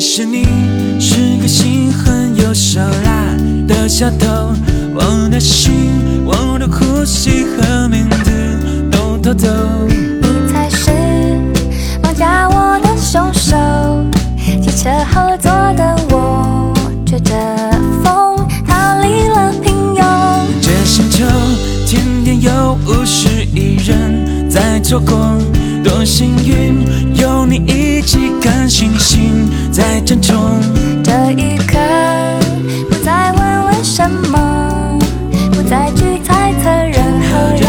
其实你是个心狠又手辣的小偷，我的心，我的呼吸和名字都偷走。你才是绑架我的凶手。汽车后座的我，吹着风逃离了平庸。这星球天天有五十亿人在错过，多幸运有你一起看星星在争宠。这一刻，不再问为什么，不再去猜测人和人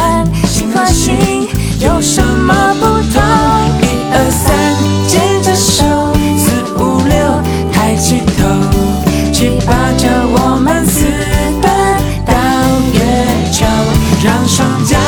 心和心有什么不同。一二三，牵着手，四五六，抬起头，七八九，我们私奔到月球，让双脚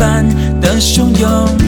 般的汹涌。